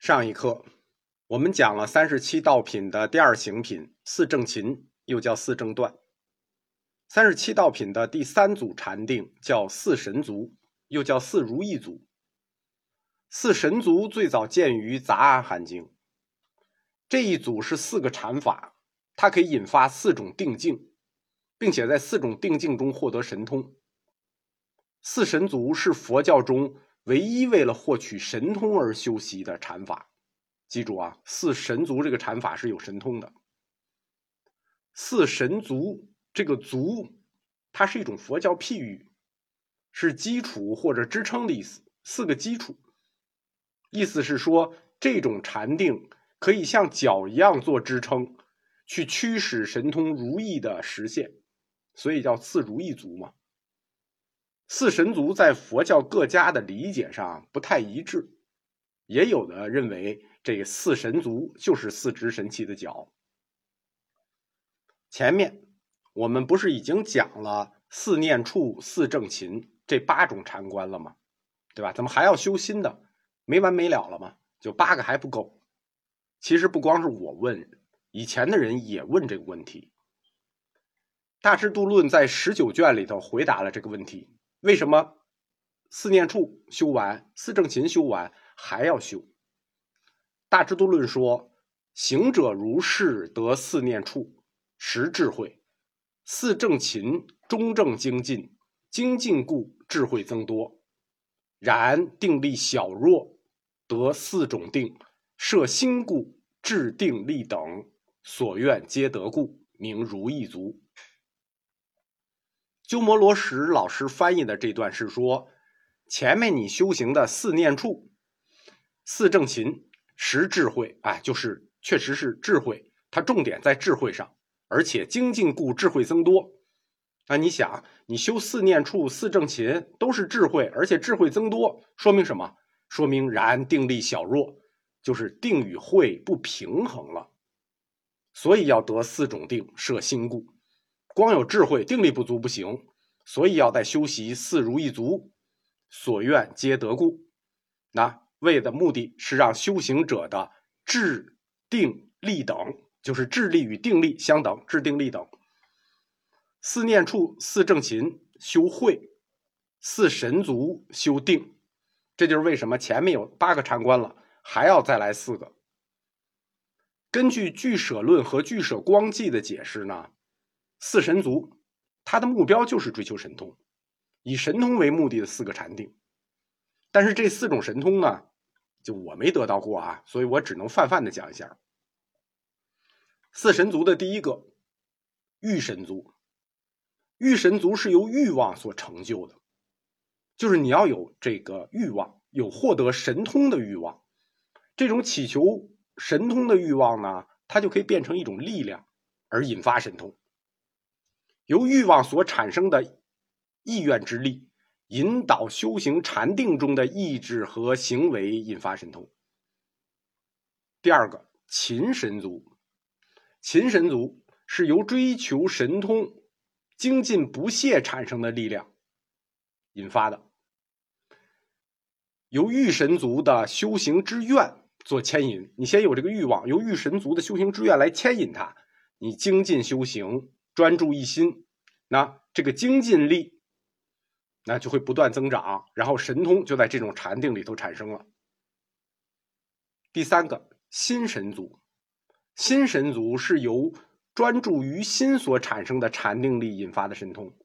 上一课我们讲了三十七道品的第二行品四正勤，又叫四正断。三十七道品的第三组禅定叫四神足，又叫四如意足。四神足最早见于《杂阿含经》，这一组是四个禅法，它可以引发四种定境，并且在四种定境中获得神通。四神足是佛教中唯一为了获取神通而修习的禅法。记住啊，四神足这个禅法是有神通的。四神足这个足，它是一种佛教譬喻，是基础或者支撑的意思。四个基础。意思是说，这种禅定可以像脚一样做支撑，去驱使神通如意的实现，所以叫四如意足嘛。四神足在佛教各家的理解上不太一致，也有的认为这四神足就是四只神器的脚。前面我们不是已经讲了四念处、四正勤这八种禅观了吗？对吧？怎么还要修心的？没完没了了吗？就八个还不够。其实不光是我问，以前的人也问这个问题。大智度论在十九卷里头回答了这个问题：为什么四念处修完，四正勤修完还要修？大智度论说：行者如是得四念处，实智慧；四正勤中正精进，精进故智慧增多。然定力小弱。得四种定，设心故，制定力等，所愿皆得故，名如意足。鸠摩罗什老师翻译的这段是说，前面你修行的四念处、四正勤、十智慧，哎，就是确实是智慧，它重点在智慧上，而且精进故智慧增多。那你想，你修四念处、四正勤都是智慧，而且智慧增多，说明什么？说明然定力小弱，就是定与慧不平衡了，所以要得四种定摄心故。光有智慧定力不足不行，所以要在修习四如意足，所愿皆得故。那为的目的是让修行者的智定力等，就是智力与定力相等，智定力等。四念处、四正勤修慧，四神足修定。这就是为什么前面有八个禅观了，还要再来四个。根据俱舍论和俱舍光记的解释呢，四神族，他的目标就是追求神通，以神通为目的的四个禅定。但是这四种神通呢，就我没得到过啊，所以我只能泛泛的讲一下。四神族的第一个，欲神族，欲神族是由欲望所成就的。就是你要有这个欲望，有获得神通的欲望，这种祈求神通的欲望呢，它就可以变成一种力量，而引发神通。由欲望所产生的意愿之力，引导修行禅定中的意志和行为，引发神通。第二个，勤神足，勤神足是由追求神通、精进不懈产生的力量引发的。由欲神族的修行之愿做牵引，你先有这个欲望，由欲神族的修行之愿来牵引他，你精进修行，专注一心，那这个精进力，那就会不断增长，然后神通就在这种禅定里头产生了。第三个心神族，心神族是由专注于心所产生的禅定力引发的神通，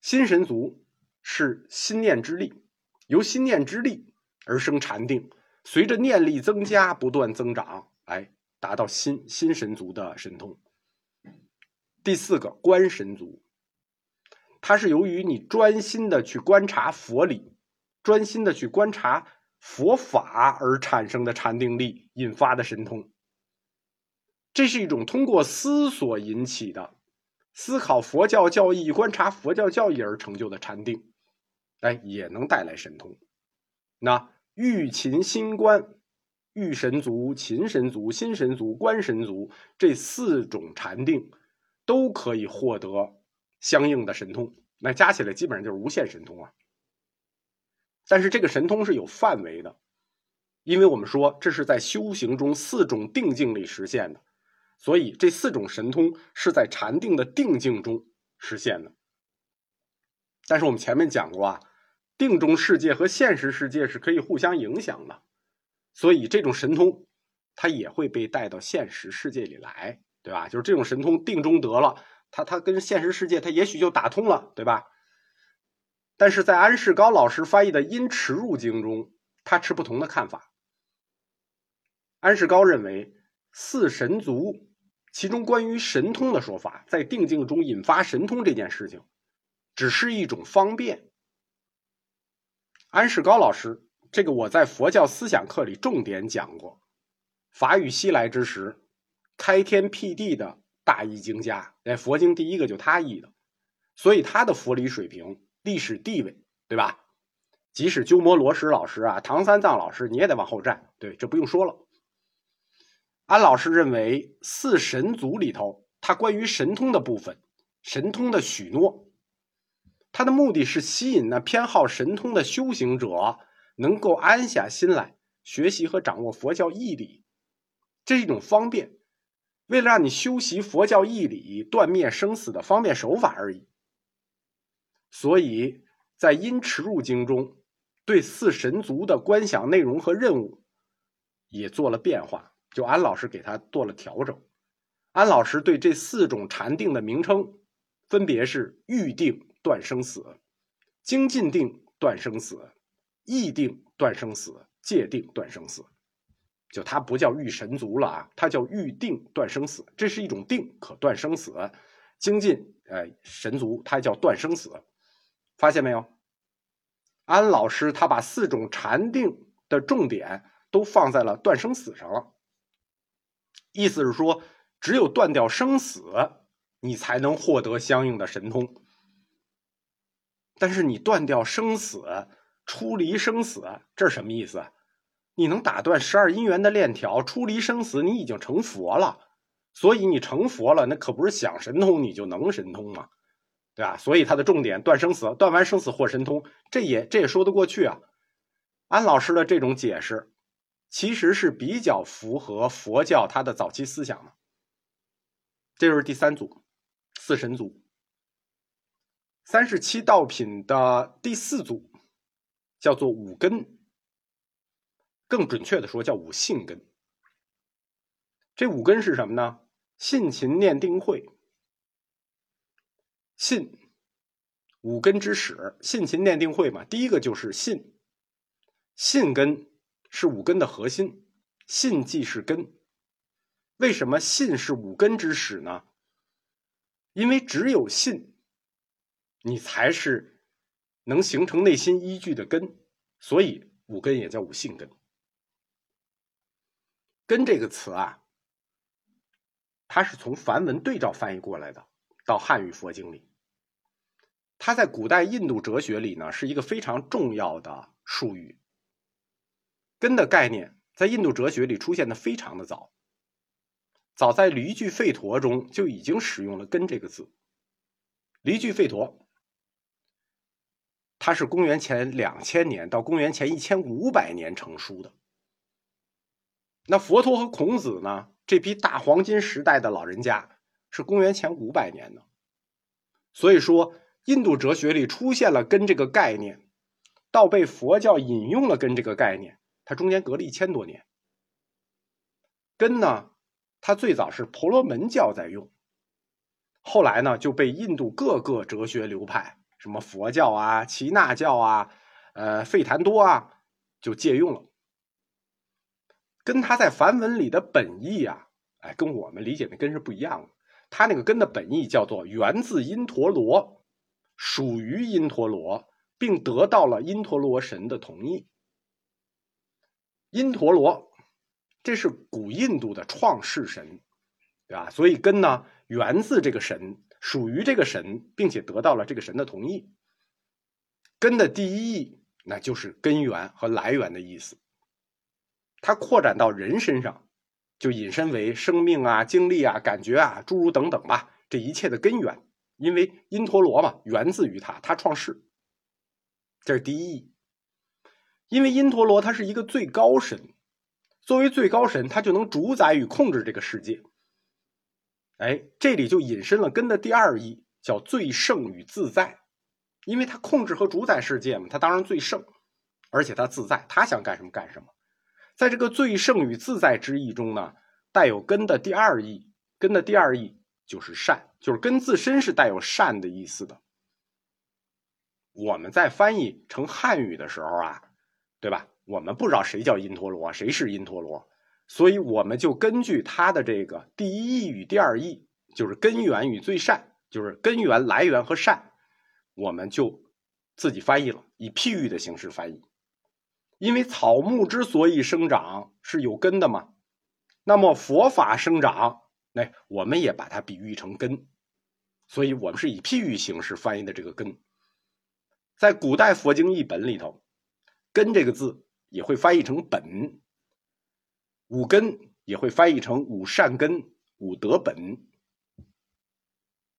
心神族是心念之力。由心念之力而生禅定，随着念力增加，不断增长，哎，达到心心神足的神通。第四个观神足，它是由于你专心的去观察佛理，专心的去观察佛法而产生的禅定力引发的神通。这是一种通过思索引起的，思考佛教教义、观察佛教教义而成就的禅定。哎，也能带来神通。那欲勤心观、欲神足、勤神足、心神足、观神足这四种禅定，都可以获得相应的神通。那加起来基本上就是无限神通啊。但是这个神通是有范围的，因为我们说这是在修行中四种定境里实现的，所以这四种神通是在禅定的定境中实现的。但是我们前面讲过啊，定中世界和现实世界是可以互相影响的，所以这种神通它也会被带到现实世界里来，对吧？就是这种神通定中得了，他他跟现实世界他也许就打通了，对吧？但是在安世高老师翻译的《因持入经》中，他持不同的看法。安世高认为，四神足其中关于神通的说法，在定境中引发神通这件事情，只是一种方便。安世高老师，这个我在佛教思想课里重点讲过。法语西来之时，开天辟地的大译经家，哎，佛经第一个就他译的，所以他的佛理水平。历史地位，对吧？即使鸠摩罗什老师啊，唐三藏老师，你也得往后站。对，这不用说了。安老师认为，四神族里头，他关于神通的部分，神通的许诺，他的目的是吸引那偏好神通的修行者，能够安下心来学习和掌握佛教义理，这是一种方便，为了让你修习佛教义理、断灭生死的方便手法而已。所以在《因持入经》中，对四神族的观想内容和任务也做了变化，就安老师给他做了调整。安老师对这四种禅定的名称，分别是预定断生死、精进定断生死、意定断生死、戒定断生死。就它不叫御神族了啊，它叫预定断生死，这是一种定可断生死。精进，呃，神族它叫断生死。发现没有？安老师他把四种禅定的重点都放在了断生死上了。意思是说，只有断掉生死，你才能获得相应的神通。但是你断掉生死，出离生死，这是什么意思？你能打断十二因缘的链条，出离生死，你已经成佛了。所以你成佛了，那可不是想神通你就能神通吗？对吧？所以它的重点断生死，断完生死获神通，这也这也说得过去啊。安老师的这种解释，其实是比较符合佛教它的早期思想的。这就是第三组，四神组。三十七道品的第四组，叫做五根，更准确的说叫五性根。这五根是什么呢？信、勤、念、定、慧。信，五根之始，信勤念定慧嘛。第一个就是信，信根是五根的核心，信即是根。为什么信是五根之始呢？因为只有信，你才是能形成内心依据的根，所以五根也叫五性根。根这个词啊，它是从梵文对照翻译过来的。到汉语佛经里，它在古代印度哲学里呢是一个非常重要的术语。根的概念在印度哲学里出现的非常的早，早在离句吠陀中就已经使用了“根”这个字。离句吠陀，它是公元前两千年到公元前一千五百年成书的。那佛陀和孔子呢，这批大黄金时代的老人家。是公元前五百年的，所以说印度哲学里出现了“根”这个概念，到被佛教引用了“根”这个概念，它中间隔了一千多年。根呢，它最早是婆罗门教在用，后来呢就被印度各个哲学流派，什么佛教啊、耆那教啊、呃吠檀多啊，就借用了。跟它在梵文里的本意啊，哎，跟我们理解的“根”是不一样的。它那个根的本意叫做源自因陀罗，属于因陀罗，并得到了因陀罗神的同意。因陀罗，这是古印度的创世神，对吧？所以根呢源自这个神，属于这个神，并且得到了这个神的同意。根的第一义，那就是根源和来源的意思。它扩展到人身上。就引申为生命啊、经历啊、感觉啊，诸如等等吧，这一切的根源，因为因陀罗嘛，源自于他，他创世，这是第一义。因为因陀罗他是一个最高神，作为最高神，他就能主宰与控制这个世界。哎，这里就引申了根的第二义，叫最胜与自在。因为他控制和主宰世界嘛，他当然最胜，而且他自在，他想干什么干什么。在这个最胜与自在之意中呢，带有根的第二义，根的第二义就是善，就是根自身是带有善的意思的。我们在翻译成汉语的时候啊，对吧？我们不知道谁叫因陀罗，谁是因陀罗，所以我们就根据它的这个第一义与第二义，就是根源与最善，就是根源来源和善，我们就自己翻译了，以譬喻的形式翻译。因为草木之所以生长是有根的嘛，那么佛法生长，那我们也把它比喻成根，所以我们是以譬喻形式翻译的这个根。在古代佛经译本里头，“根”这个字也会翻译成“本”，五根也会翻译成五善根、五德本。